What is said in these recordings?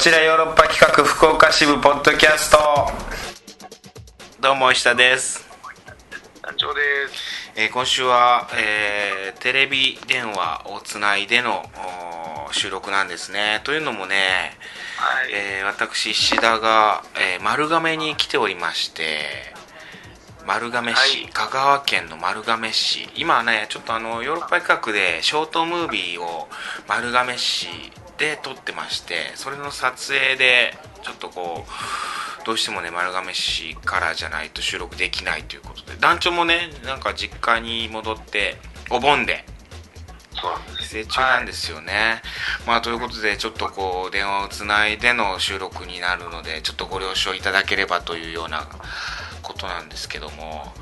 ちらヨーロッパ企画福岡支部ポッドキャスト。どうも石田です。団長です。えー今週は、えーテレビ電話をつないでの収録なんですね。というのもね、はい、えー私石田が、えー丸亀に来ておりまして丸亀市、はい。香川県の丸亀市。今ねちょっとあのヨーロッパ企画でショートムービーを丸亀市で撮ってましてそれの撮影でちょっとこうどうしてもね丸亀市からじゃないと収録できないということで団長もねなんか実家に戻ってお盆でそうなんです。帰省中なんですよね、まあということでちょっとこう電話をつないでの収録になるのでちょっとご了承いただければというようなことなんですけども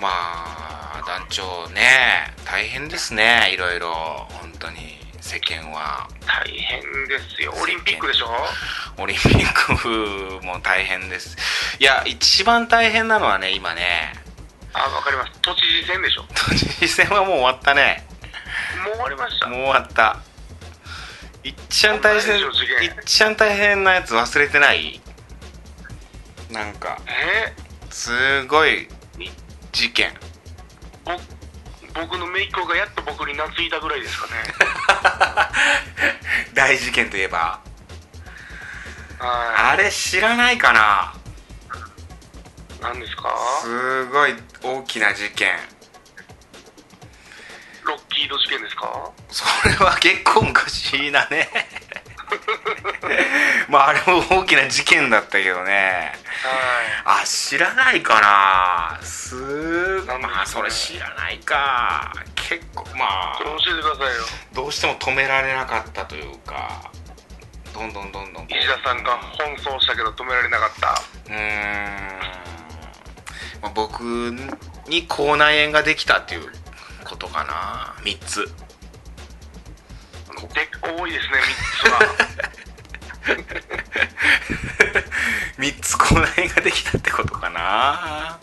まあ団長ね大変ですねいろいろ。本当に世間は。大変ですよ。オリンピックでしょ？オリンピックも大変です。いや一番大変なのはね今ね。あわかります。都知事選でしょ？も都知事選はもう終わったね。う終わりました。もう終わった。いっちゃん大変いっちゃん大変なやつ忘れてない？なんか。え？すごい事件。ぼ僕の姪っ子がやっと僕に懐いたぐらいですかね 大事件といえば。はあれ知らないかな。い何ですか？すごい大きな事件。ロッキード事件ですか？それは結構昔だね。まああれも大きな事件だったけどね。はい。あ知らないかな。すなんですかね？まあそれ知らないか結構まあ教えてくださいよ。どうしても止められなかったというかどんどんどんどん石田さんが奔走したけど止められなかった。うーん、まあ、僕に口内炎ができたっていうことかな。3つ。で多いですね3つは。3つ口内炎ができたってことかな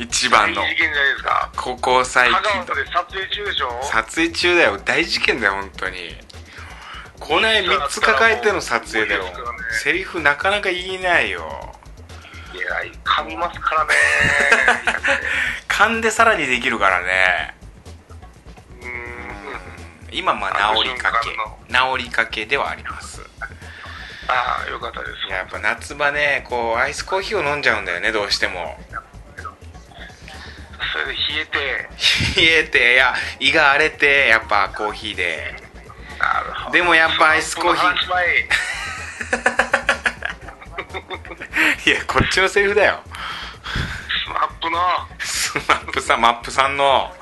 一番の。大事件じゃないですか。ここ最香近川で撮影中でしょ？撮影中だよ。大事件だよ本当に。口内炎3つ抱えての撮影だよ。セリフなかなか言えないよ。いや噛みますからね。噛んでさらにできるからね。うーん。今まあ治りかけ。治りかけではあります。ああよかったです。やっぱ夏場ねこうアイスコーヒーを飲んじゃうんだよねどうしても冷えて。冷えていや胃が荒れてやっぱコーヒーで。なるほど。でもやっぱアイスコーヒー。いやこっちのセリフだよ。 SMAPの。 SMAPさん SMAPさんの。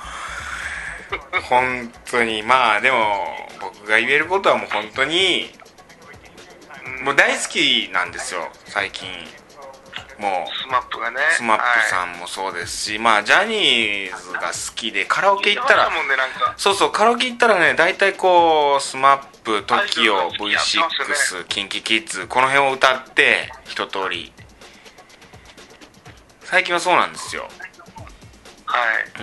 本当に。まあでも僕が言えることはもう本当にもう大好きなんですよ最近もう。 SMAPがね。 SMAPさんもそうですし、まあジャニーズが好きでカラオケ行ったら。ねそうそうカラオケ行ったらね大体こうスマップ TOKIO アイドルが好きやってます V6 KinKi Kids この辺を歌って一通り。最近はそうなんですよ。はい。う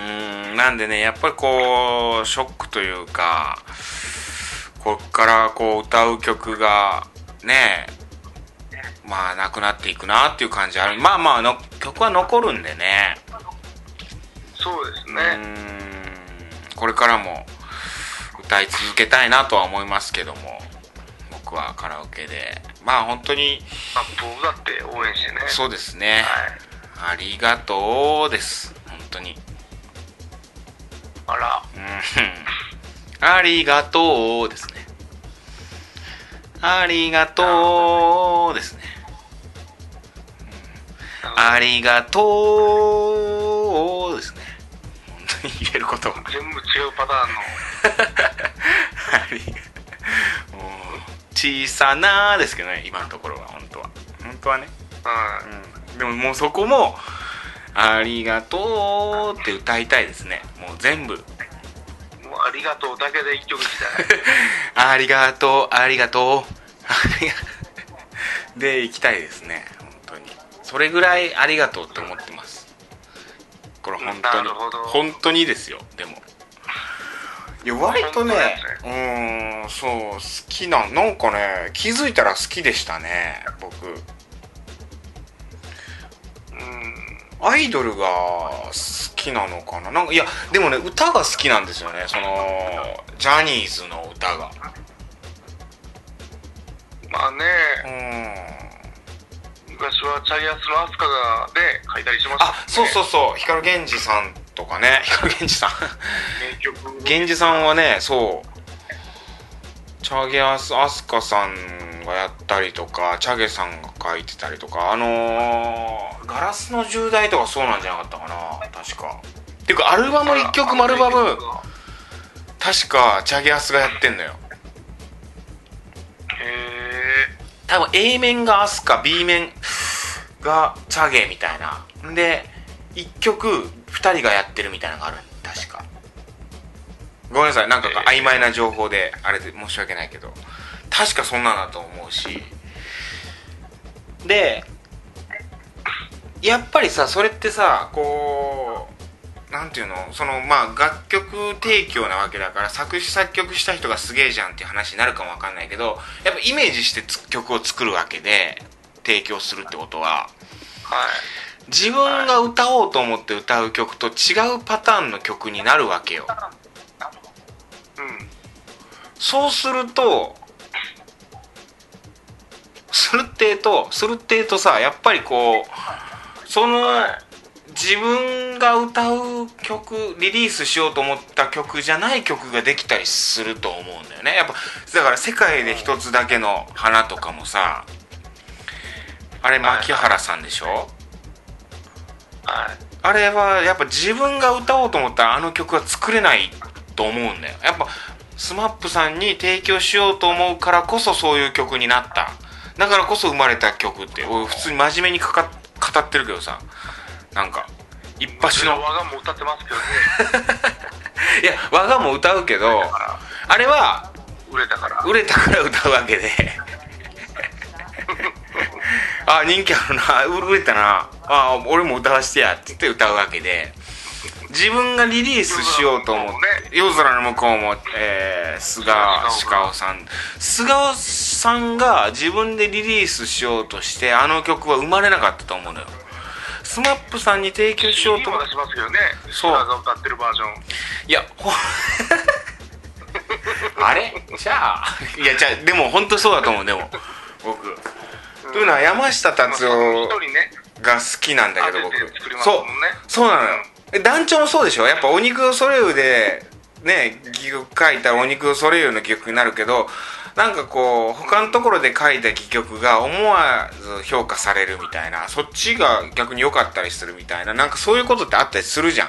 ーんなんでねやっぱりこうショックというかこっからこう歌う曲がねまあなくなっていくなっていう感じある。まあまあの曲は残るんでね。そうですね。ん。これからも歌い続けたいなとは思いますけども。僕はカラオケで。まあ本当にスマップを歌って応援してね。そうですね、はい。ありがとうです。本当に。あら。うん。ありがとうですね。ありがとうですねありがとうですね。本当に言えることは全部違うパターンの。ありがもう小さなですけどね今のところは本当は。本当はね、うんうん、でももうそこも「ありがとう」って歌いたいですね。もう全部。もうありがとうだけで一曲みたい。ありがとう、ありがとう。で、行きたいですね。それぐらいありがとうって思ってます。これ本当に。本当にですよ、でも。いや割とねうーんそう好きなんなんかね気づいたら好きでしたね僕。うん。アイドルが好きなのかな？なんかいやでもね歌が好きなんですよね。そのジャニーズの歌が。まあね。うん昔はチャイアスのアスカがで書いたりしましたあそうそううそう。光源氏さんとかね。光源氏さん。名曲。源氏さんはねそう。チャゲアスアスカさんがやったりとかチャゲさんが書いてたりとか。あのーガラスの重大とかそうなんじゃなかったかな。確か。っていうかアルバム1曲もアルバム確かチャゲアスがやってんのよえ多分 A 面がアスカ B 面がチャゲみたいな。で1曲2人がやってるみたいなのがある。確か。ごめんなさい。なんか曖昧な情報であれで申し訳ないけど。確かそんなんだと思うし。でやっぱりさそれってさこうなんていうの？そのまあ楽曲提供なわけだから作詞作曲した人がすげえじゃんっていう話になるかもわかんないけどやっぱイメージしてつ曲を作るわけで提供するってことは。はい。自分が歌おうと思って歌う曲と違うパターンの曲になるわけよ。うん。そうするとするってえとするってえとさやっぱりこうそのはい自分が歌う曲リリースしようと思った曲じゃない曲ができたりすると思うんだよね。やっぱだから世界で一つだけの花とかもさあれ牧原さんでしょ？はいあれはやっぱ自分が歌おうと思ったらあの曲は作れないと思うんだよ。やっぱ SMAP さんに提供しようと思うからこそそういう曲になった。だからこそ生まれた曲って俺普通に真面目にかか語ってるけどさなんか一発の。我がも歌ってますけどね。いや我がも歌うけどあれはら売れたから。売れたから歌うわけで。あ人気あるな。売れたな。あ俺も歌わしてやって言って歌うわけで。自分がリリースしようと思って夜空の向こうも、えー、菅鹿尾さん菅尾さんが自分でリリースしようとしてあの曲は生まれなかったと思うのよ SMAP さんに提供しようと今出しますけどねそう歌ってるバージョン。いやほ あれ？じゃあ。いやじゃあでも本当そうだと思うでも。僕。というのは山下達まあ郎が好きなんだけど僕。そう。そうなのよ。え団長もそうでしょ？やっぱお肉ソレイユでね戯曲書いたらお肉ソレイユの曲になるけどなんかこう他のところで書いた戯曲が思わず評価されるみたいなそっちが逆に良かったりするみたいななんかそういうことってあったりするじゃん。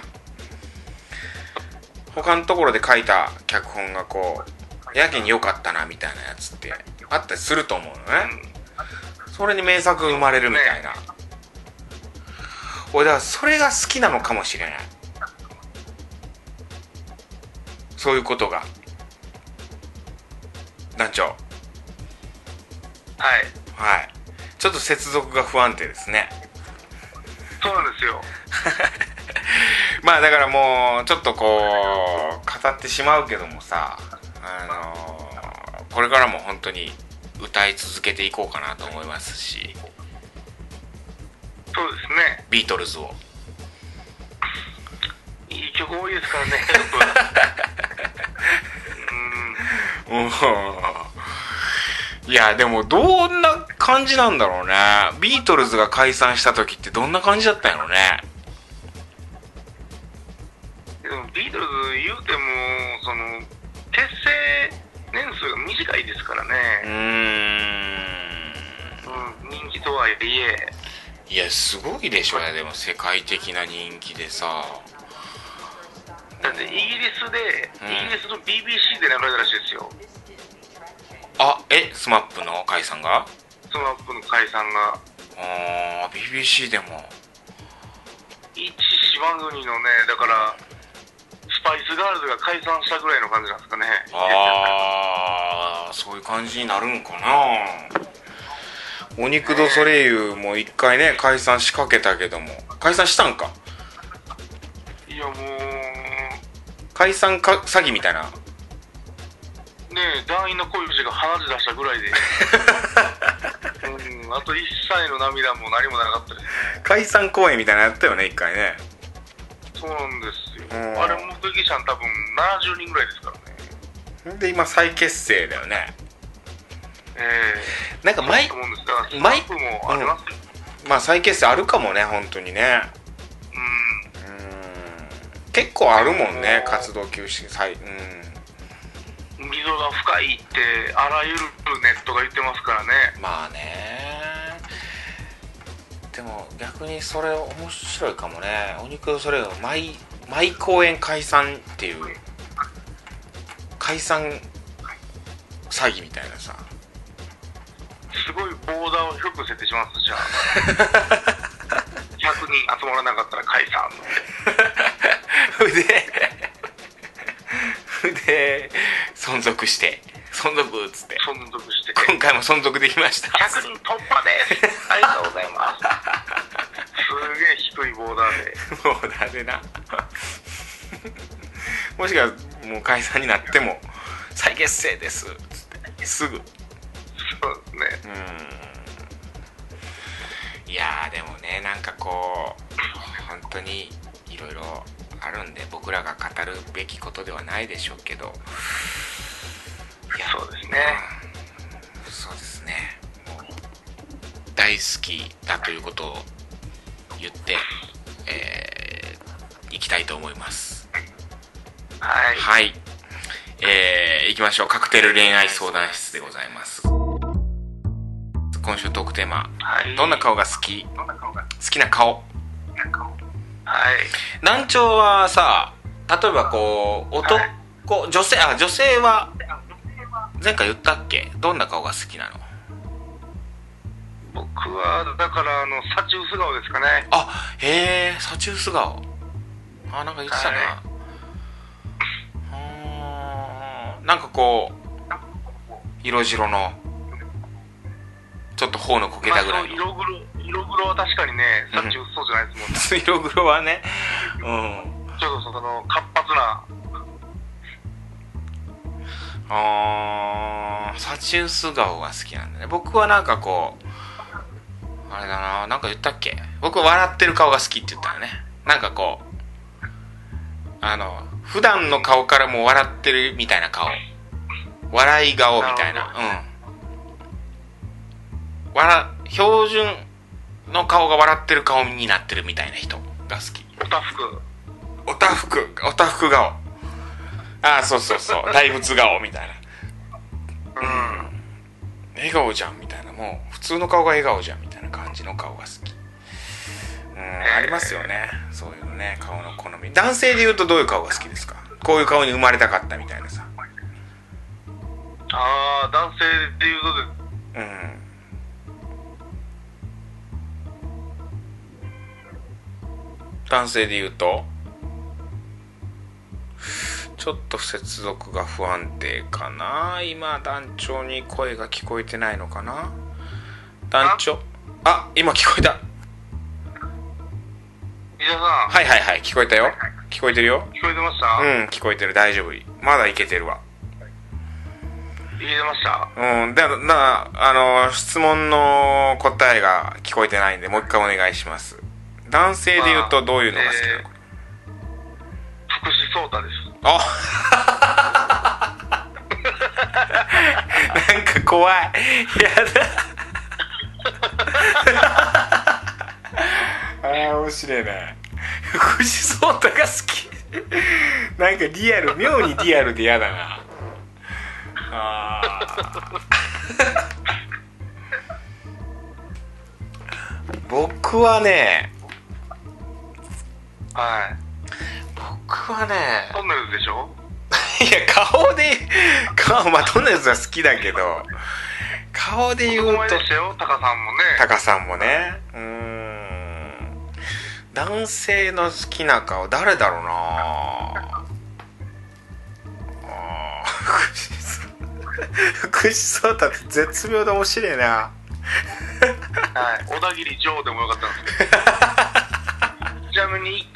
他のところで書いた脚本がこうやけに良かったなみたいなやつってあったりすると思うのね、それに名作が生まれるみたいな、俺だからそれが好きなのかもしれないそういうことが。団長。はい。はい。ちょっと接続が不安定ですね。そうなんですよ。まあだからもうちょっとこう語ってしまうけどもさあのーこれからも本当に歌い続けていこうかなと思いますし。そうですね。ビートルズをいい曲多いですからね。うん。うんいやでもどんな感じなんだろうね。ビートルズが解散した時ってどんな感じだったんやろうね。でもビートルズ言うてもその結成年数が短いですからうね、うん、人気とはいえ。いやすごいでしょね。でも世界的な人気でさだってイギリスで、うん。イギリスの BBC で流れたらしいですよ。あえ SMAPの解散が？ SMAPの解散が。あー BBC でも。一島国のねだからスパイスガールズが解散したぐらいの感じなんですかね。ああそういう感じになるんかな。お肉ドソレイユも一回ね解散しかけたけども。解散したんか？いやもう解散か詐欺みたいな。え団員の小指が鼻血出したぐらいで。うんあと一切の涙も何もなかったです。解散公演みたいなのやったよね一回ね。そうなんですよ。うん。あれ目撃者多分70人ぐらいですからね。で今再結成だよね。えなんか毎えと思うんからスタ毎ッフもありますよ、まあ再結成あるかもね本当にね。うんうん結構あるもんね活動休止再うん。溝が深いってあらゆるネットが言ってますからね。まあね。でも逆にそれ面白いかもね。お肉それを毎毎公演解散っていう解散詐欺みたいなさ。すごいボーダーを低く設定しますじゃあ。100人集まらなかったら解散筆筆存続して存続っつって。存続して。今回も存続できました。100人突破です。ありがとうございます。すげえ低いボーダーで。もうだでな。もしくはもう解散になっても再結成ですっつって。すぐ。そうですね。うん。いやーでもねなんかこう本当にんで僕らが語るべきことではないでしょうけど。いやそうですね。うんそうですね。大好きだということを言ってえー、いきたいと思います。はい。はい。えー、いきましょう。カクテル恋愛相談室でございます。今週トークテーマはい。どんな顔が好き？好き？な顔。はい難聴はさ例えばこう男、はい。女性あ女性は前回言ったっけ？どんな顔が好きなの？僕はだからあのサチウス顔ですかね。あへえサチウス顔。あなんか言ってたな、はうー。んなんかこう色白のちょっと頬のこけたぐらいの、まあ、色黒色黒は確かにねサチウスそうじゃないですもんね。色黒はね。うん。ちょっとその活発な。あーサチウス顔が好きなんだね。僕はなんかこうあれだななんか言ったっけ？僕は笑ってる顔が好きって言ったらね。なんかこうあの普段の顔からも笑ってるみたいな顔。笑い顔みたいな。うん。笑標準の顔が笑ってる顔になってるみたいな人が好き。おたふく。おたふく。おたふく顔。ああそうそうそう。大仏顔みたいな。うん。笑顔じゃんみたいな。もう普通の顔が笑顔じゃんみたいな感じの顔が好き。うんありますよね。そういうのね。顔の好み。男性で言うとどういう顔が好きですか？こういう顔に生まれたかったみたいなさ。ああ男性でいうとで。うん男性で言うとちょっと接続が不安定かな。今団長に声が聞こえてないのかな。団長。あ今聞こえた。伊沢さん、はいはいはい聞こえたよ。聞こえてるよ。聞こえてました、うん聞こえてる。大丈夫。まだいけてるわ。言えてました？うんだだあの質問の答えが聞こえてないんでもう一回お願いします男性で言うとどういうのが好きなの？か、福士蒼太です。あ。なんか怖い。やだ。あー面白いな。福士蒼太が好き。なんかリアル妙にリアルで嫌だな。あー。僕はねはい。僕はねトンネルズでしょ？いや顔で顔まあトンネルズは好きだけど顔で言うとタカさんもね。タカさんもね。うーん。男性の好きな顔誰だろうな。あー。福士蒼太って絶妙で面白いな。はい。小田切ジョーでもよかったんですけど。ジちなみに1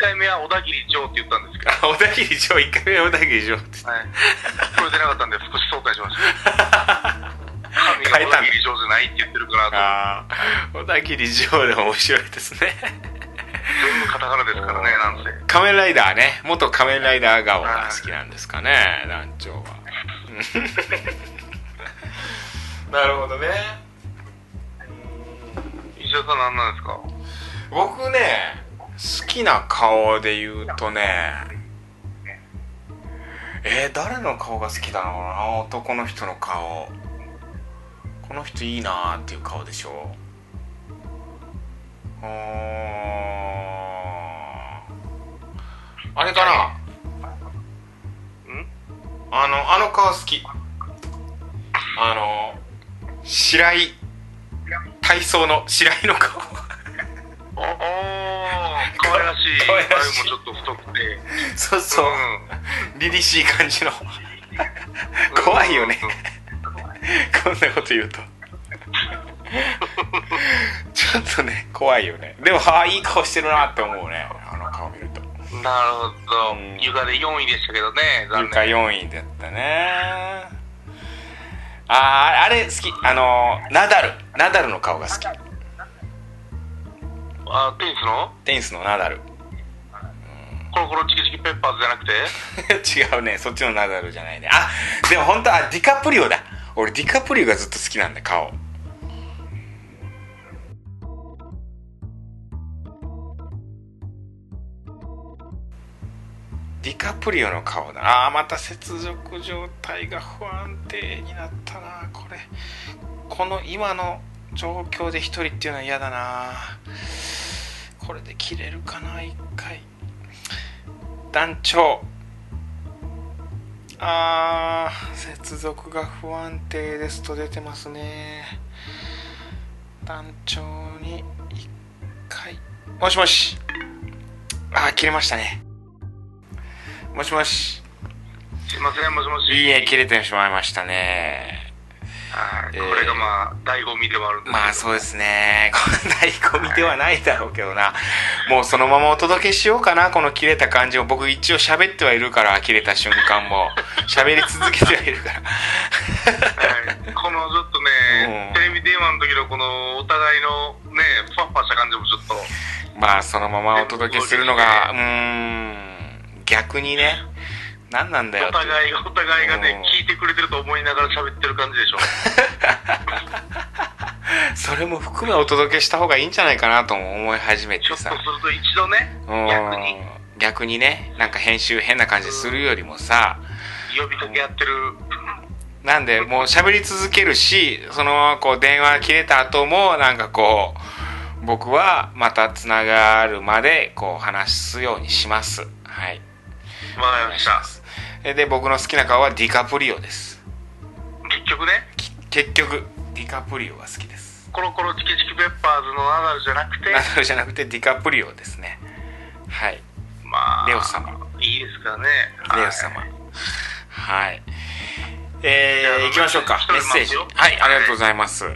回目は小田切城って言ったんですけど、あ 小田切城1回目は小田切城ってはい。聞こえてなかったんで少し相対しました。神が小田切城じゃないって言ってるかなと。小田切城でも面白いですね。全部カタカナですからね、なんせ。仮面ライダーね。元仮面ライダー顔が好きなんですかね団長は。なるほどね。石田さん何なんですか？僕ね好きな顔で言うとねえー、誰の顔が好きだろうな？男の人の顔。この人いいなーっていう顔でしょ？うー。んあれかな？あのあの顔好き。あの白井。体操の白井の顔おおー、可愛らしい。可愛らしい眉もちょっと太くて。そうそう、うん。凛々しい感じの。怖いよね。こんなこと言うと。ちょっとね怖いよね。でもああいい顔してるなって思うね。あの顔見ると。なるほど。うん。床で4位でしたけどね、残床念。4位だったね。あああれ好き。あのナダル。ナダルの顔が好きあ、テニスの？テニスのナダル。コロコロチキチキペッパーズじゃなくて？違うね。そっちのナダルじゃないね。あでも本当はディカプリオだ。俺ディカプリオがずっと好きなんだ顔。ディカプリオの顔だ。ああーまた接続状態が不安定になったなこれ。この今の状況で一人っていうのは嫌だな。これで切れるかな一回。団長。あー接続が不安定ですと出てますね。団長に一回。もしもし。あー切れましたね。もしもし。すいません、もしもし。いいえ切れてしまいましたねはい、えーこれがまあ、醍醐味ではあるんですまあそうですね。醍醐味ではないだろうけどな。もうそのままお届けしようかな、この切れた感じを。僕一応喋ってはいるから、切れた瞬間も。喋り続けてはいるから。はい、このちょっとね、うんテレビ電話の時のこのお互いのね、ふわふわした感じもちょっと、まあそのままお届けするのが、うーん、逆にね。何なんだよお互いがお互いがうんね、聞いてくれてると思いながら喋ってる感じでしょ。それも含めお届けした方がいいんじゃないかなとも思い始めてさちょっとする。と一度ね、うん逆に逆にね、なんか編集変な感じするよりもさ、呼びかけやってる、なんで、もう喋り続けるし、そのこう電話切れた後も、なんかこう、僕はまた繋がるまで、こう話すようにします。はい。わかりました。えで、僕の好きな顔はディカプリオです。結局ね、き結局、ディカプリオが好きです。コロコロチキチキペッパーズのナダルじゃなくてナ、ダルじゃなくてディカプリオですね。はい。まあ、レオ様。いいですかね。レオ様。はい。えー、じゃあ行きましょうか。メッセージ。はい、ありがとうございます。え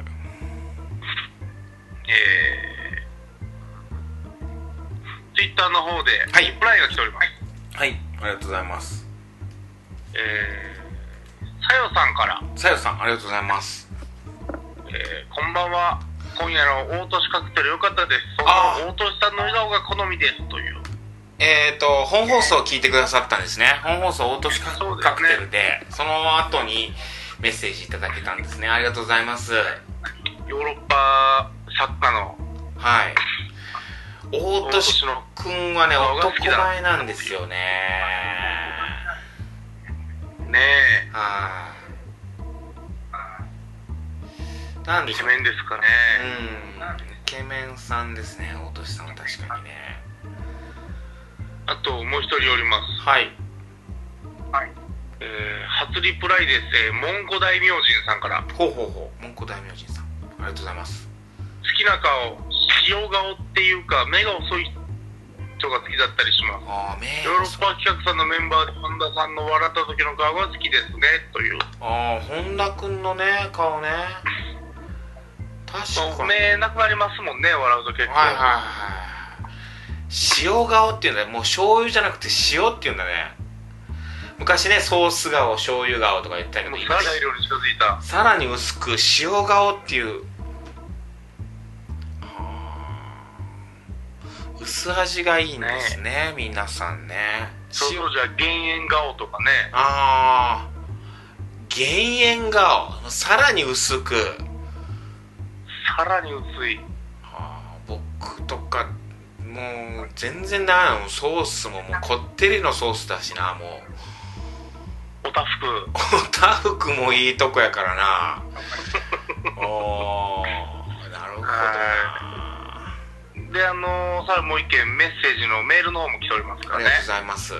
ー、ツイッターの方で、はいリプライが来ております。はい、ありがとうございます。えー、さよさんから、さよさん、ありがとうございます。えー、こんばんは。今夜の大年カクテル良かったです。そあの大年さんの笑顔が好みですという。えっ、と、本放送を聞いてくださったんですね。本放送、大年カクテルで、その後にメッセージいただけたんですね。ありがとうございます。ヨーロッパ作家のはい。大年のくんはね、男前なんですよね。ねはい。なんえ、イでしょう。ケメンですかね。うん。イケメンさんですね、大年さんは確かにね。あともう一人おります。はい。えー、初リプライです。えー、モンゴ大明神さんから。ほうほうほう。文庫大明神さん。ありがとうございます。好きな顔、塩顔っていうか、目が遅い人が好きだったりします。ああ、目ヨーロッパ企画さんのメンバーで本田さんの笑った時の顔が好きですね、という。ああ、本田くんのね、顔ね。確かに。目なくなりますもんね、笑うと結構。はいはいはい。塩顔っていうんだよもう醤油じゃなくて塩っていうんだね昔ねソース顔醤油顔とか言ったけど。さらに薄く塩顔っていう薄味がいいんですね皆さんね。そうそうじゃあ減塩顔とかね。ああ減塩顔さらに薄く。さらに薄い。あー僕とかもう全然ダメなの。ソースももうこってりのソースだしなもう。おたふく。おたふくもいいとこやからな。おーなるほどなで、あのー、さらにもう一件メッセージのメールの方も来ておりますからねありがとう。ございます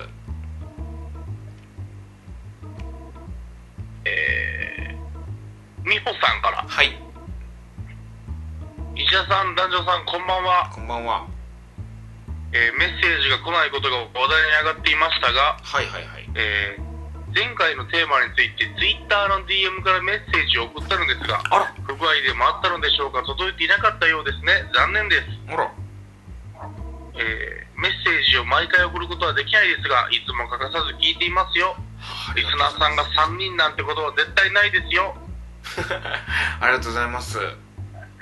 えー、みほさんから。はい石田さん、男女さん、こんばんは。こんばんはえーメッセージが来ないことが話題に上がっていましたが、はいはいはいえー前回のテーマについて Twitter の DM からメッセージを送ったのですが、不具合でもあったのでしょうか届いていなかったようですね。残念です。えーメッセージを毎回送ることはできないですが、いつも欠かさず聞いていますよ。リスナーさんが3人なんてことは絶対ないですよ。ありがとうございます。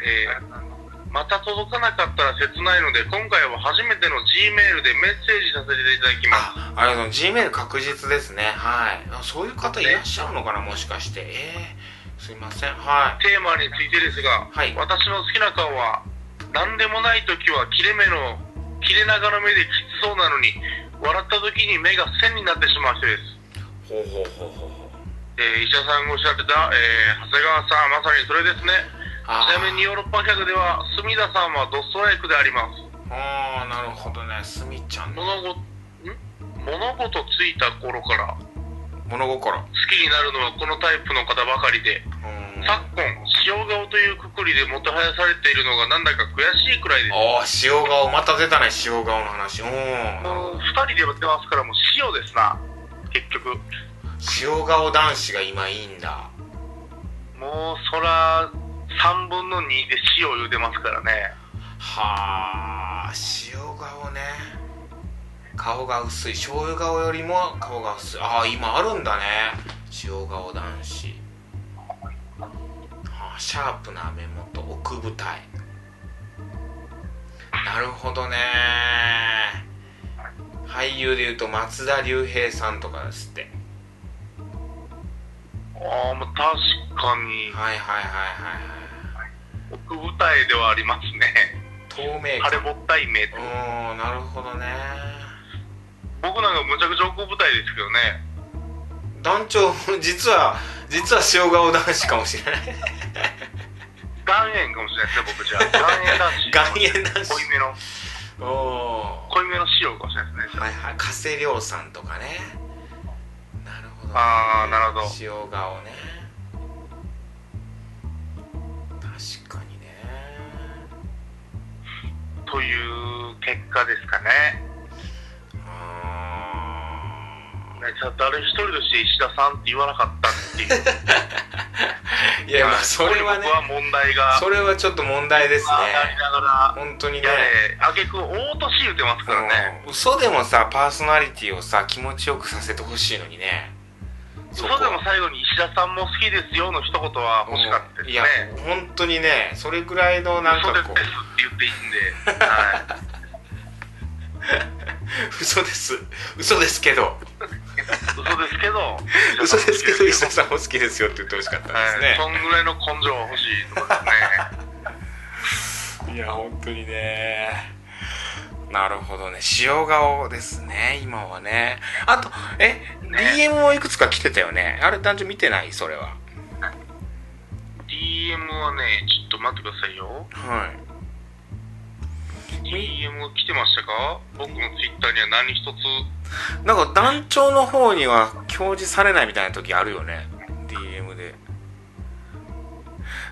えーまた届かなかったら切ないので、今回は初めての G メールでメッセージさせていただきます。あありがとう G メール確実ですね。はい。あそういう方いらっしゃるのかなもしかして。えー、すいません。はい。テーマについてですが、はい。私の好きな顔は何でもない時は切れ目の切れ長の目できつそうなのに笑った時に目が線になってしまう人です、ほうほうほうほうえー医者さんがおっしゃってた、えー長谷川さんまさにそれですね。あちなみにヨーロッパ客では隅田さんはドストライクであります。ああなるほどね。すみちゃん。の物事ん？物事ついた頃から好物心。きになるのはこのタイプの方ばかりで。うん。昨今塩顔というくくりでもてはやされているのがなんだか悔しいくらいです。ああ塩顔また出たね塩顔の話。うんなるほもう2人でやってますからもう塩ですな。結局。ど塩顔男子が今いいんだ。もうそら3分の2で塩言うてますからね。はあ塩顔ね顔が薄い。醤油顔よりも顔が薄い。ああ今あるんだね。塩顔男子。はあシャープな目元奥二重。なるほどね。俳優でいうと松田龍平さんとかですって。ああもう確かに。はいはいはいはいはい。奥舞台ではありますね。透明晴れ感ぼったい目とう。ーんなるほどね僕なんかむちゃくちゃ奥舞台ですけどね。団長実は実は塩顔男子かもしれない。岩塩かもしれないですね僕じゃあ。岩塩男子。岩塩男子。濃いめの。おお濃いめの塩かもしれないですねはいはい。加瀬亮さんとかね。なるほど、ね、あーなるほど。塩顔ね。確かにね。という結果ですかねねじゃあ誰一人として石田さんって言わなかったっていう。ー いやまあそれはね。は問題が。それはちょっと問題ですね。ありながら。本当にね。あげく大年言うてますからね。うん。嘘でもさパーソナリティをさ気持ちよくさせてほしいのにね。それでも最後に石田さんも好きですよの一言は欲しかったですね。いや本当にねそれぐらいのなんか嘘ですってこう言っていいんで、は嘘です。嘘ですけど。い、嘘ですけど嘘ですけど石田んさんも好きですよって言ってほしかったですはい、ね、そんぐらいの根性は欲しいところですね。い、や本当にね。なるほどね。塩顔ですね今はね。あとえ DM もいくつか来てたよね。あれ男女見てない？それは。DM はねちょっと待ってくださいよ。はい DM 来てましたか？僕の Twitter には何一つ。なんか団長の方には表示されないみたいな時あるよね。DM で。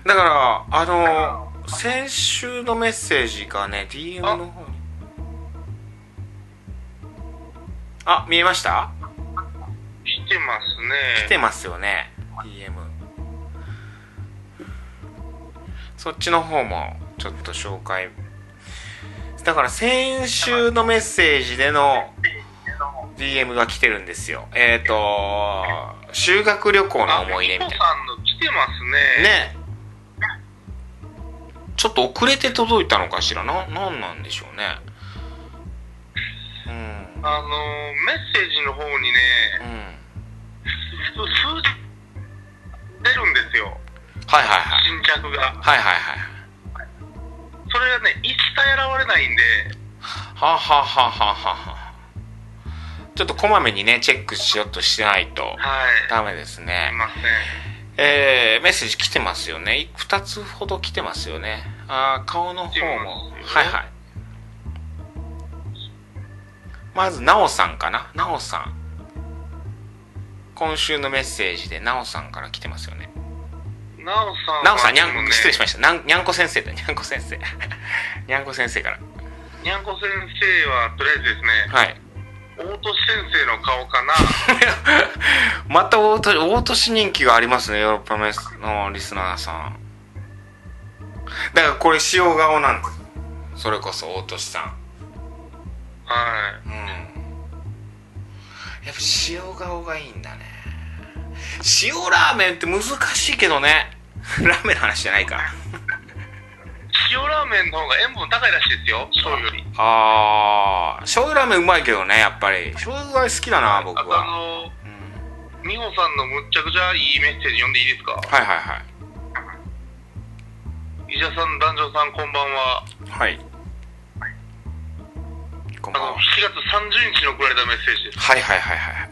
だからあの先週のメッセージがね DM の方に。あ見えました？来てますね。来てますよね DM そっちの方もちょっと紹介だから先週のメッセージでの DM が来てるんですよ。えっ、ー、と修学旅行の思い出みたいな。さんの来てますね。ねちょっと遅れて届いたのかしら？な何なんでしょうね。うん。あのメッセージの方にね、うん、数字出るんですよ。はいはいはい。新着が。はいはいはいそれがね一切現れないんで。はあ、はあはははは。ちょっとこまめにねチェックしようとしてないと。ダメですね、はい、えー、メッセージ来てますよね。2つほど来てますよね。あ顔の方も。はいはい。まずなおさんかな？なおさん。今週のメッセージでなおさんから来てますよねなおさんなおさんにゃん、失礼しました。なんにゃんこ先生だにゃんこ先生。にゃんこ先生から。にゃんこ先生はとりあえずですねはい。大年先生の顔かな。また大年大年人気がありますねヨーロッパメスのリスナーさん。だからこれ塩顔なんです。それこそ大年さん。はい。うん。やっぱ塩顔がいいんだね塩ラーメンって難しいけどね。ラーメンの話じゃないか。塩ラーメンの方が塩分高いらしいですよ醤油より。ああ醤油ラーメンうまいけどねやっぱり。醤油が好きだな僕は。あの美穂、うん、さんのむっちゃくちゃいいメッセージ読んでいいですか？はいはいはい。伊者さん男女さんこんばんは。はい。こんばんは。7月30日に送られたメッセージです。はいはいはいはい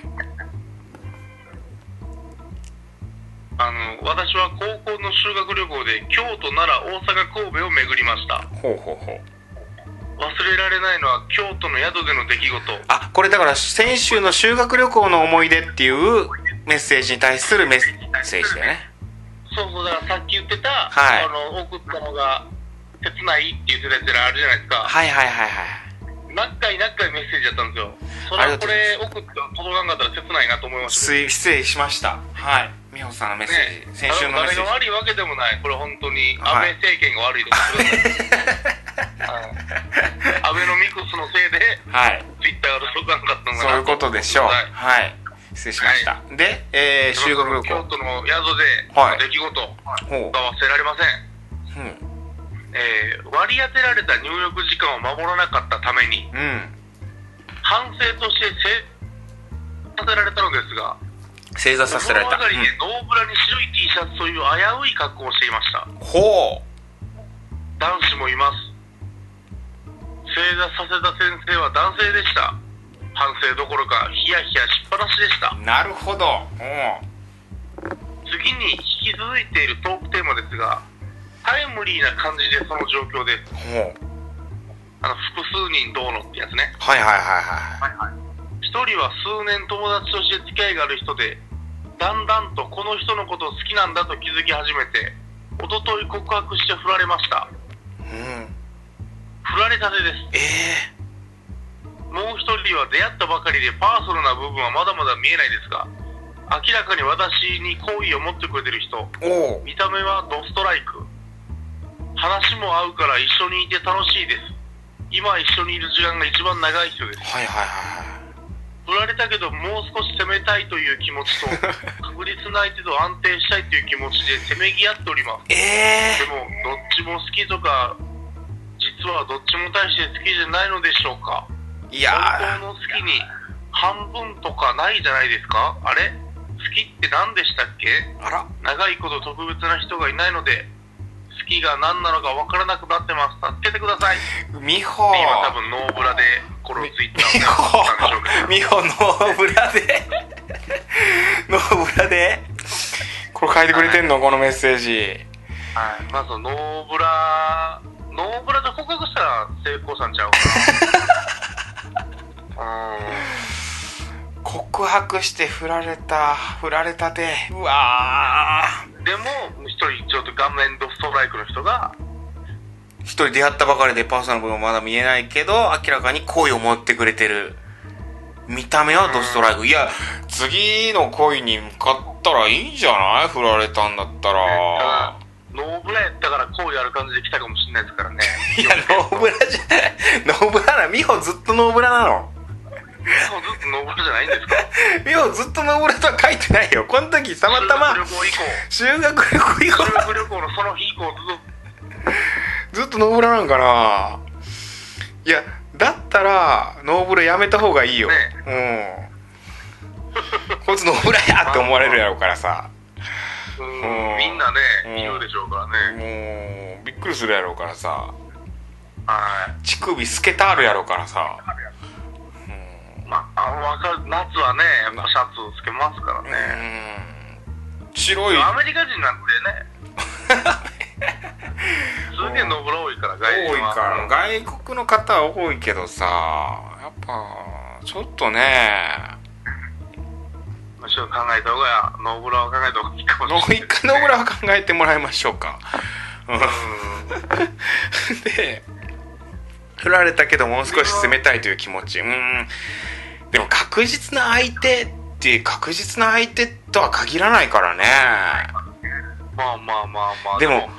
あの私は高校の修学旅行で京都奈良大阪神戸を巡りました。ほうほうほう。忘れられないのは京都の宿での出来事。あこれだから先週の修学旅行の思い出っていうメッセージに対するメッセージだよね。そうそうだからさっき言ってた、はい、あの送ったのが切ないって言ってたやつらあるじゃないですか。はいはいはいはい何回何回メッセージやったんですよそれはこれ送って届かんかったら切ないなと思いました失礼しましたはい美穂さんのメッセージ、ね、先週のメッセージ。誰が悪いわけでもない。これ本当に安倍政権が悪いとか、はい、アベノミクスのせいで、はい、ツイッターが届かんかったのがそういうことでしょう。はい。失礼しました、はい、で、えー、修学旅行京都の宿での出来事が忘れられません、うん。えー、割り当てられた入浴時間を守らなかったために、うん、反省として正させられたのですが正座させられた。その上がりでノーブラに白い T シャツという危うい格好をしていました。ほう。男子もいます。正座させた先生は男性でした。反省どころかヒヤヒヤしっぱなしでした。なるほど。次に引き続いているトークテーマですがタイムリーな感じでその状況ですあの複数人どうのってやつね。はいはい。はいはい一人は数年友達として付き合いがある人でだんだんとこの人のことを好きなんだと気づき始めて一昨日告白して振られました。うん。振られたてです。ええ。ー、もう一人は出会ったばかりでパーソナルな部分はまだまだ見えないですが明らかに私に好意を持ってくれてる人。見た目はドストライク。話も合うから一緒にいて楽しいです。今一緒にいる時間が一番長い人です。はいはいはい振られたけどもう少し攻めたいという気持ちと 確実な相手と安定したいという気持ちでせめぎ合っております。えー、でもどっちも好きとか実はどっちも対して好きじゃないのでしょうか。いや本当の好きに半分とかないじゃないですか？あれ？好きって何でしたっけ？あら。長いこと特別な人がいないので好きが何なのか分からなくなってます。助けてください。美穂今多分ノーブラでこれをツイッター美穂ノーブラで。ノーブラで。これ書いてくれてんの、はい、このメッセージ。はい。まずノーブラノーブラで告白したら成功さんちゃうかな。うん。告白して振られた振られたて。うわでも一人ちょっと顔面ドストライクの人が一人出会ったばかりでパーソナル部分まだ見えないけど明らかに好意を持ってくれてる見た目はドストライク、うん、いや次の恋に向かったらいいんじゃない？振られたんだったら。ノーブラやったからこうやる感じで来たかもしれないですからね。いやノーブラじゃノーブラな美穂ずっとノーブラなのそうずっとノーブラじゃないんですか？美穂ずっとノーブラとは書いてないよ。この時たまたま修学旅行以降修学旅行のその日以降ずっずっとノーブラなんかな。いやだったらノーブラやめた方がいいよ、うん。こいつノーブラやって思われるやろうからさ。と、うん。うん。みんなねうん。言うでしょうからね、もうびっくりするやろうからさ。はい。乳首透けたあるやろうからさ。まあ、あのわかる。夏はねやっぱシャツつけますからうね、ん。白い。アメリカ人なんでね。すげえノーブラ多いから外多いから。外国の方は多いけどさやっぱちょっとね。まあちょっと考えた方がノーブラは考えた方がいいかもしれない。もう一回ノーブラは考えてもらいましょうか。で振られたけどもう少し冷たいという気持ち。うんでも確実な相手って確実な相手とは限らないからね。まあまあまあまあ。でも。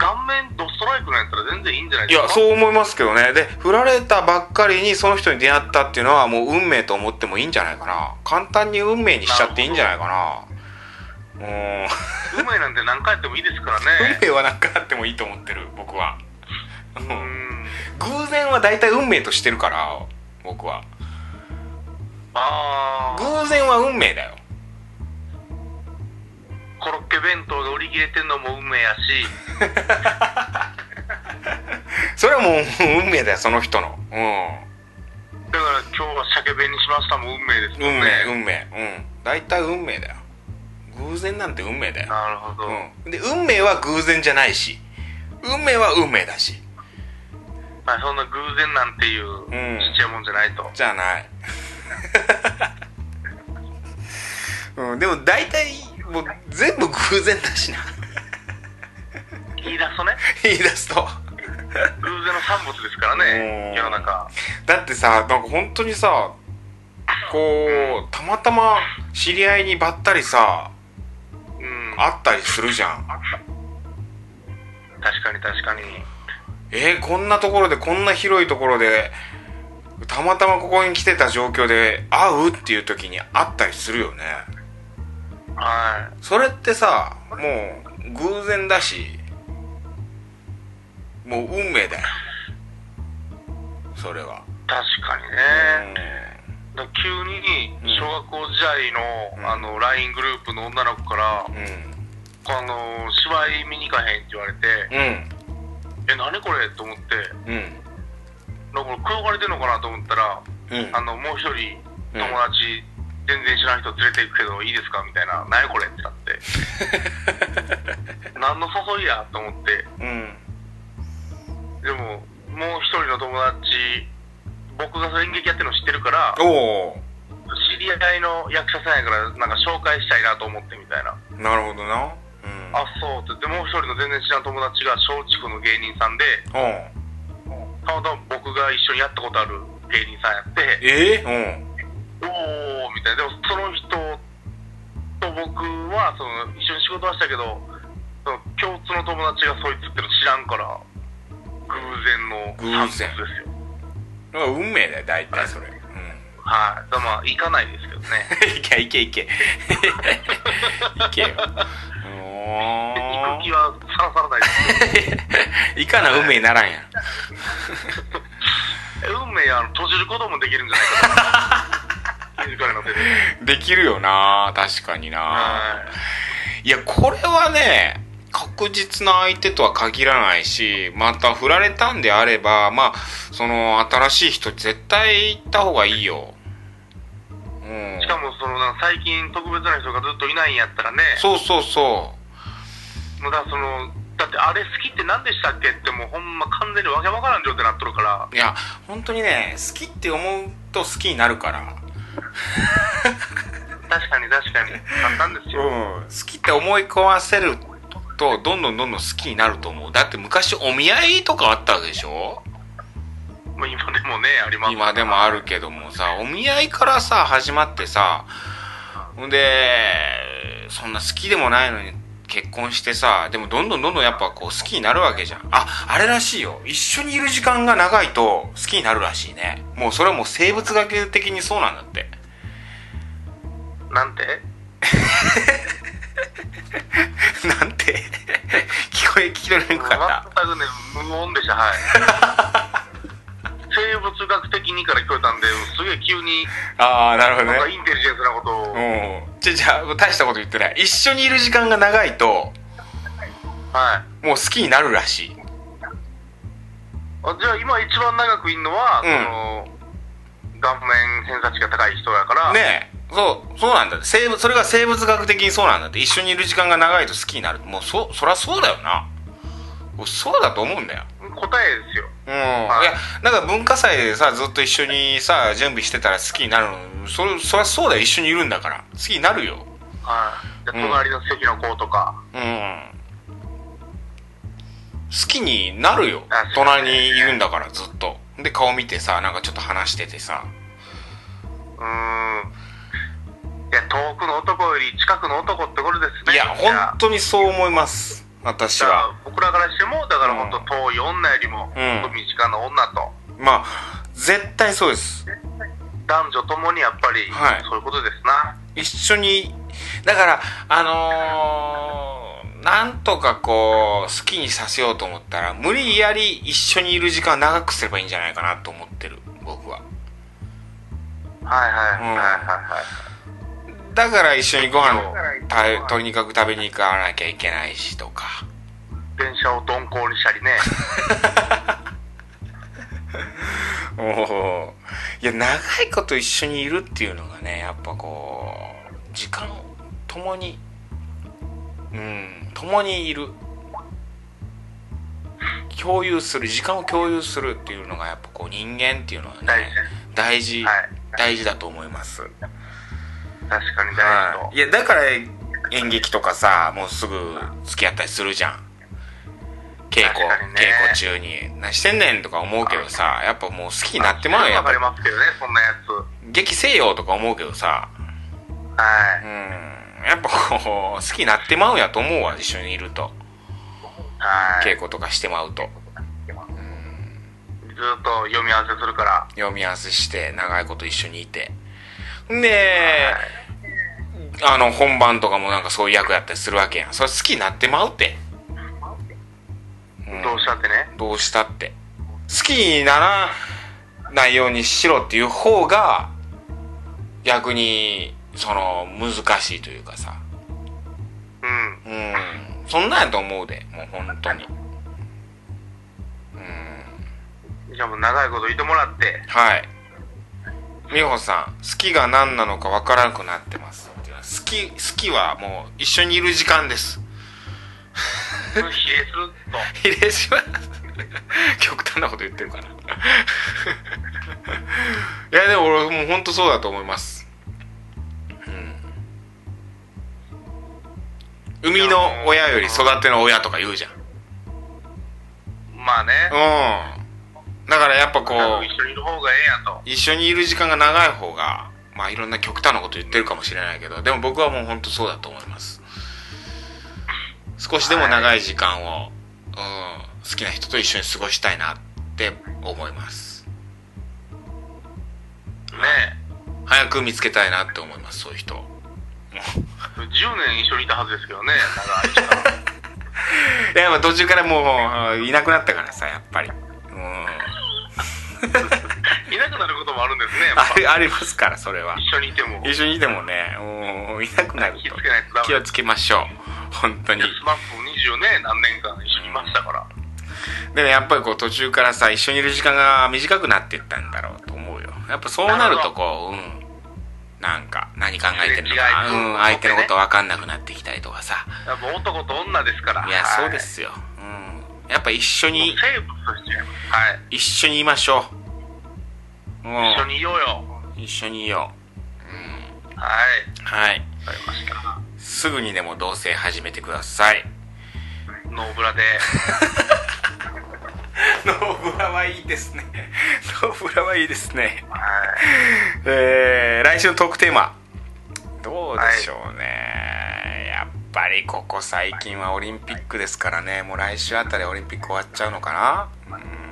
顔面ドストライクなんやったら全然いいんじゃないいですか？やそう思いますけどね。で振られたばっかりにその人に出会ったっていうのはもう運命と思ってもいいんじゃないかな。簡単に運命にしちゃっていいんじゃないかな。う。ん運命なんて何回やってもいいですから運ね命は何かあってもいいと思ってる僕は。ううんん。偶然は大体運命としてるから僕はああ偶然は運命だよ。コロッケ弁当が売り切れてんのも運命やし。それはもう運命だよその人の。うだから今日は鮭弁にしましたも運命ですん運もんね。命運命。うん。大体運命だよ。偶然なんて運命だよ。なるほど、うん。で運命は偶然じゃないし。運命は運命だし。まあ、そんな偶然なんていううん。ちっちゃいもんじゃないと、じゃないうんでも大体もう全部偶然だしな。言い出すとね。言い出すと。偶然の産物ですからうん。ね世の中。だってさなんか本当にさこうたまたま知り合いにばったりさうん。会ったりするじゃん。確かに確かに。えー、こんなところでこんな広いところでたまたまここに来てた状況で会うっていう時に会ったりするよね。はそれってさもう偶然だしもう運命だよ。それは。い確かにね、だ急に小学校時代の,、うん。あの LINE グループの女の子からうん「あの芝居見に行かへん」って言われてうん「え何これ?」と思ってうんなんかこれ転がれてんのかなと思ったらうん。あのもう一人うん。友達、全然知らん人連れて行くけどいいですかみたいな「何やこれ?」ってなって。何の誘いやと思って。うん。でももう一人の友達僕が演劇やってるの知ってるからおお知り合いの役者さんやからなんか紹介したいなと思ってみたいな。なるほどな。うん。あそうって。でもう一人の全然知らん友達が松竹の芸人さんでうんたまたま僕が一緒にやったことある芸人さんやってえー、うんおおみたいな。でもその人と僕はその一緒に仕事はしたけどその共通の友達がそいつっての知らんから偶然の偶然。ですよ。だから運命だよ大体それ。うん。はい。まあ行かないですけどね。いけいけいけ。いけよ。お行く気はさらさらないです。いかな運命にならんやんえ運命あの閉じることもできるんじゃないかな。自らの手で。できるよな確かにな。はい。やこれはね確実な相手とは限らないしまた振られたんであればまあその新しい人絶対行った方がいいよ。うん。いしかもそのな最近特別な人がずっといないんやったらね。そうそうそもうだからそのだってあれ好きって何でしたっけってもうほんま完全にわけわからん状態になっとるから。ういや本当にね好きって思うと好きになるから。確かに確かに。簡単ですよ、うん。好きって思い込ませるとどんどんどんどん好きになると思う。だって昔お見合いとかあったわけでしょ？まあ、今でもねあります。今でもあるけどもさお見合いからさ始まってさほんでそんな好きでもないのに結婚してさでもどんどんどんどんやっぱこう好きになるわけじゃん。ああれらしいよ。一緒にいる時間が長いと好きになるらしいね。もうそれはもう生物学的にそうなんだって。なんて？なんて？聞こえ聞き取れなかった。全くね無音でした。はい生物学的にから聞こえたんですげえ急にああなるほどね。インテリジェンスなことを。うん。じゃじゃあ大したこと言ってない。一緒にいる時間が長いとはい。もう好きになるらしい。あじゃあ今一番長くいるのは、うん。その顔面偏差値が高い人やから。ねえ。そうそうなんだ。生物それが生物学的にそうなんだって。一緒にいる時間が長いと好きになる。もうそそりゃそうだよな。俺そうだと思うんだよ。答えですようん、い。やなんか文化祭でさずっと一緒にさ準備してたら好きになるの。それそりゃそうだよ。一緒にいるんだから。好きになるよ。はい。でうん。隣の席の子とか、うん。好きになるよ。隣にいるんだからずっと。で顔見てさなんかちょっと話しててさ。うーん。いや遠くの男より近くの男ってことですね。いや本当にそう思います私は。僕らからしてもだからうん本当遠い女よりも、うん。身近な女と。まあ絶対そうです。男女ともにやっぱり、はい。そういうことですな。一緒にだからあのー、なんとかこう好きにさせようと思ったら無理やり一緒にいる時間長くすればいいんじゃないかなと思ってる僕は。はいはいはいうんはいはい。だから一緒にご飯うんたとにかく食べに行かなきゃいけないしとか。電車を鈍行にしたりね。おおいや長いこと一緒にいるっていうのがねやっぱこう時間を共にうん共にいる。共有する時間を共有するっていうのがやっぱこう人間っていうのは大ね大事、はい。大事だと思います。確かに大事と、はい、いやだから演劇とかさもうすぐ付き合ったりするじゃん。稽古、ね。稽古中に。何してんねんとか思うけどさやっぱもう好きになってまうよやわかりますけどねそんなや劇せよとか思うけどさ。つはうん。やっぱこう好きになってまうんやと思うわ一緒にいると。いはい。稽古とかしてまうと。ずっと読み合わせするから。読み合わせして長いこと一緒にいて。であの本番とかもなんかそういう役やったりするわけやん。それ好きになってまうって、うん。どうしたってね。どうしたって。好きにならないようにしろっていう方が逆にその難しいというかさ。うん。うん。そんなんやと思うで。もう本当に。うん。じゃあもう長いこといてもらって。はい。美穂さん好きが何なのかわからなくなってます好き好きはもう一緒にいる時間です。比例すると。比例します。極端なこと言ってるかな いやでも俺もう本当そうだと思います。うん。生みの親より育ての親とか言うじゃん。まあね。うん。だからやっぱこう一緒にいる方がええやと。一緒にいる時間が長い方がまあいろんな極端なこと言ってるかもしれないけどでも僕はもう本当そうだと思います。少しでも長い時間を、うん、好きな人と一緒に過ごしたいなって思います。ね早く見つけたいなって思いますそういう人。10年一緒にいたはずですけどね長い時間。いやまあ途中からもういなくなったからさやっぱり。うん いなくなることもあるんですね ありありますからそれは。一緒にいても。一緒にいてもねうんいなくなる気とをつけないとダメ。気をつけましょう本当に。スマップ20ね何年間一緒にいましたから。でもやっぱりこう途中からさ一緒にいる時間が短くなっていったんだろうと思うよ。やっぱそうなるとこううん。なんか何考えてるのか。うん。相手のこと分かんなくなってきたりとかさ。やっぱ男と女ですから。いやはいそうですよ。うん。やっぱ一緒に生物としてはい。一緒にいましょううん。一緒にいようよ。一緒にいよはい。うはい。わかりました。すぐにでも同棲始めてください。ノーブラで。ノーブラはいいですね。ノーブラはいいですね。はい。えー、来週のトークテーマ。どうでしょうね、やっぱりここ最近はオリンピックですからね。もう来週あたりオリンピック終わっちゃうのかな。うん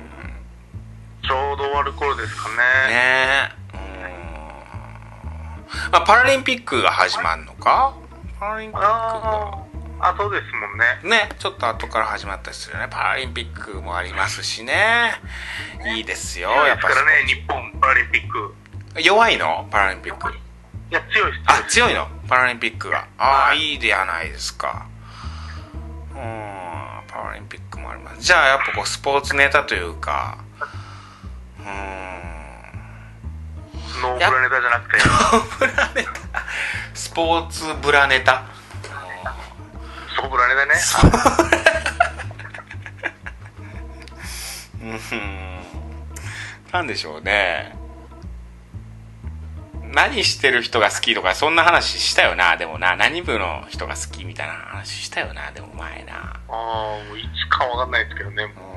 ちょうど終わる頃ですかね。ね。うん。まあパラリンピックが始まるのか？パラリンピックが。ああそうですもんね。ねちょっと後から始まったりするよね。パラリンピックもありますしね。いいですよやっぱ強いですからね日本パラリンピック。弱いの？パラリンピック。いや強いですあ強いの？パラリンピックが。ああい。いではないですか。うんパラリンピックもあります。じゃあやっぱこうスポーツネタというかノーブラネタじゃなくて。ブラネタ。スポーツブラネタ。そうブラネタねうんなんでしょうね何してる人が好きとかそんな話したよなでもな何部の人が好きみたいな話したよなでも前なああもういつかわかんないですけどねもううん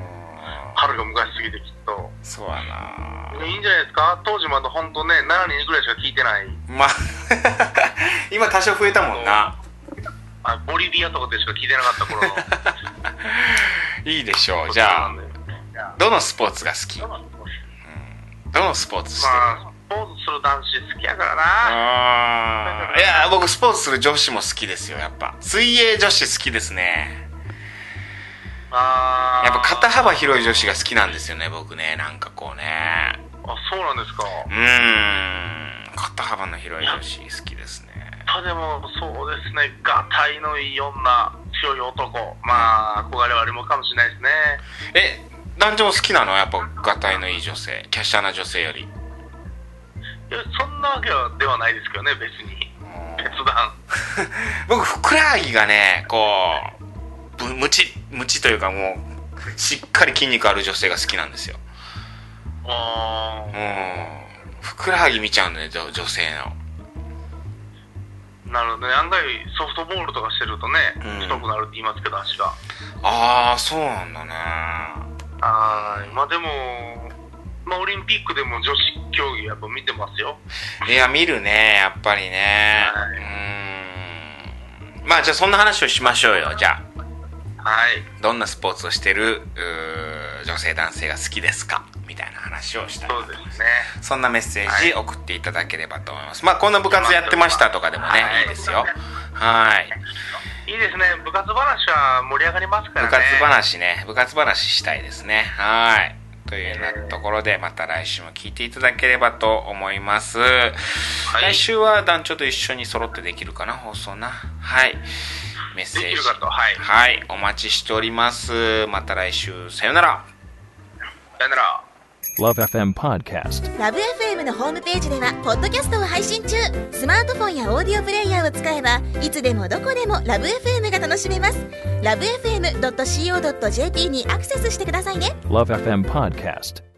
春が昔すぎてきっと。そうやな。いいんじゃないですか？当時まだ本当ね7人ぐらいしか聞いてない。まあ 今多少増えたもんな。あボリビアとかでしか聞いてなかった頃の。いいでしょう。じゃああ。どのスポーツが好き？どのスポーツ？してる、まあスポーツする男子好きやからな。いや僕スポーツする女子も好きですよやっぱ。水泳女子好きですねあー。やっぱ肩幅広い女子が好きなんですよね僕ね。なんかこうね。あそうなんですか。うーん。肩幅の広い女子好きですね。あでもそうですね。がたいのいい女強い男。まあ憧れはありもかもしれないですね。え男女も好きなの？やっぱがたいのいい女性。キャッシャーな女性より。いやそんなわけはではないですけどね別に。決断。僕ふくらはぎがねこうぶムチムチというかもうしっかり筋肉ある女性が好きなんですよ。あうん。ふくらはぎ見ちゃうんだよ女女性の。ーなるほどね。案外ソフトボールとかしてるとね、うん。太くなるって言いますけど足が。ああそうなんだね。はい。まあでもまあオリンピックでも女子競技やっぱ見てますよ。いや見るねやっぱりね。はい。うーん。まあじゃあそんな話をしましょうよじゃあはいどんなスポーツをしてる女性男性が好きですか？みたいな話をしたいそうですねそんなメッセージ送っていただければと思います。まあ、こんな部活やってましたとかでもね、はいいいですよ。はい。いいですね部活話は盛り上がりますから部ね活話ね、部活話したいですね。はい。というようなところで、また来週も聞いていただければと思います。い来週は団長と一緒に揃ってできるかな、放送な。はい。メッセージ。できるかとはいはい。お待ちしております。また来週、さよなら。さよなら Love FM Podcast. ラブ f m のホームページではポッドキャストを配信中スマートフォンやオーディオプレイヤーを使えばいつでもどこでもラブ f m が楽しめますラブ FM.co.jp にアクセスしてくださいね Love FM Podcast.